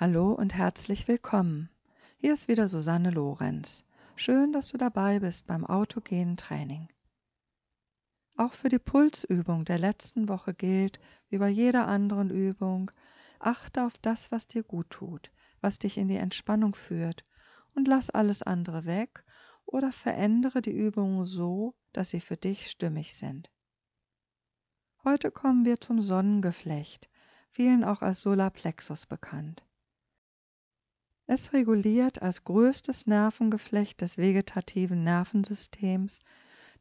Hallo und herzlich willkommen. Hier ist wieder Susanne Lorenz. Schön, dass du dabei bist beim autogenen Training. Auch für die Pulsübung der letzten Woche gilt, wie bei jeder anderen Übung, achte auf das, was dir gut tut, was dich in die Entspannung führt und lass alles andere weg oder verändere die Übungen so, dass sie für dich stimmig sind. Heute kommen wir zum Sonnengeflecht, vielen auch als Solarplexus bekannt. Es reguliert als größtes Nervengeflecht des vegetativen Nervensystems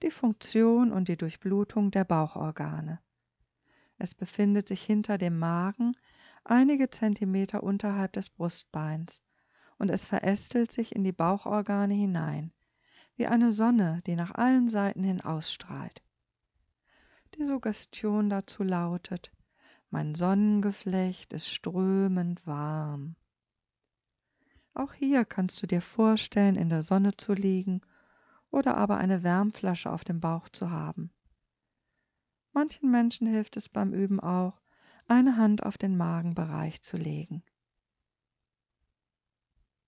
die Funktion und die Durchblutung der Bauchorgane. Es befindet sich hinter dem Magen einige Zentimeter unterhalb des Brustbeins und es verästelt sich in die Bauchorgane hinein, wie eine Sonne, die nach allen Seiten hin ausstrahlt. Die Suggestion dazu lautet, mein Sonnengeflecht ist strömend warm. Auch hier kannst du dir vorstellen, in der Sonne zu liegen oder aber eine Wärmflasche auf dem Bauch zu haben. Manchen Menschen hilft es beim Üben auch, eine Hand auf den Magenbereich zu legen.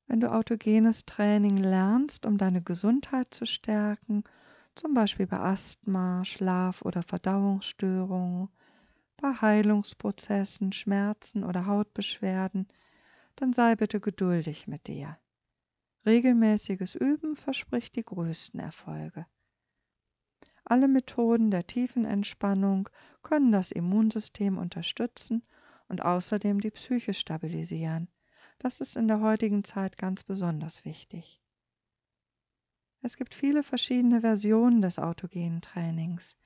Wenn du autogenes Training lernst, um deine Gesundheit zu stärken, zum Beispiel bei Asthma, Schlaf- oder Verdauungsstörungen, bei Heilungsprozessen, Schmerzen oder Hautbeschwerden, dann sei bitte geduldig mit dir. Regelmäßiges Üben verspricht die größten Erfolge. Alle Methoden der tiefen Entspannung können das Immunsystem unterstützen und außerdem die Psyche stabilisieren. Das ist in der heutigen Zeit ganz besonders wichtig. Es gibt viele verschiedene Versionen des autogenen Trainings.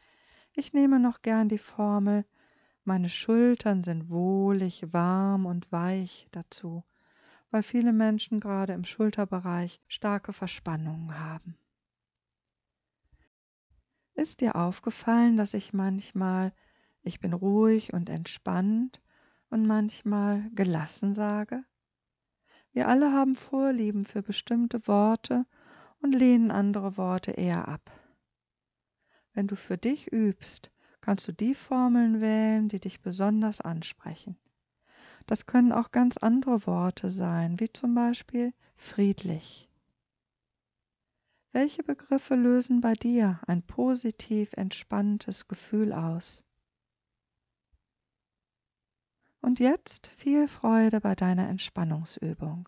Ich nehme noch gern die Formel meine Schultern sind wohlig, warm und weich dazu, weil viele Menschen gerade im Schulterbereich starke Verspannungen haben. Ist dir aufgefallen, dass ich manchmal ich bin ruhig und entspannt und manchmal gelassen sage? Wir alle haben Vorlieben für bestimmte Worte und lehnen andere Worte eher ab. Wenn du für dich übst, kannst du die Formeln wählen, die dich besonders ansprechen. Das können auch ganz andere Worte sein, wie zum Beispiel friedlich. Welche Begriffe lösen bei dir ein positiv entspanntes Gefühl aus? Und jetzt viel Freude bei deiner Entspannungsübung.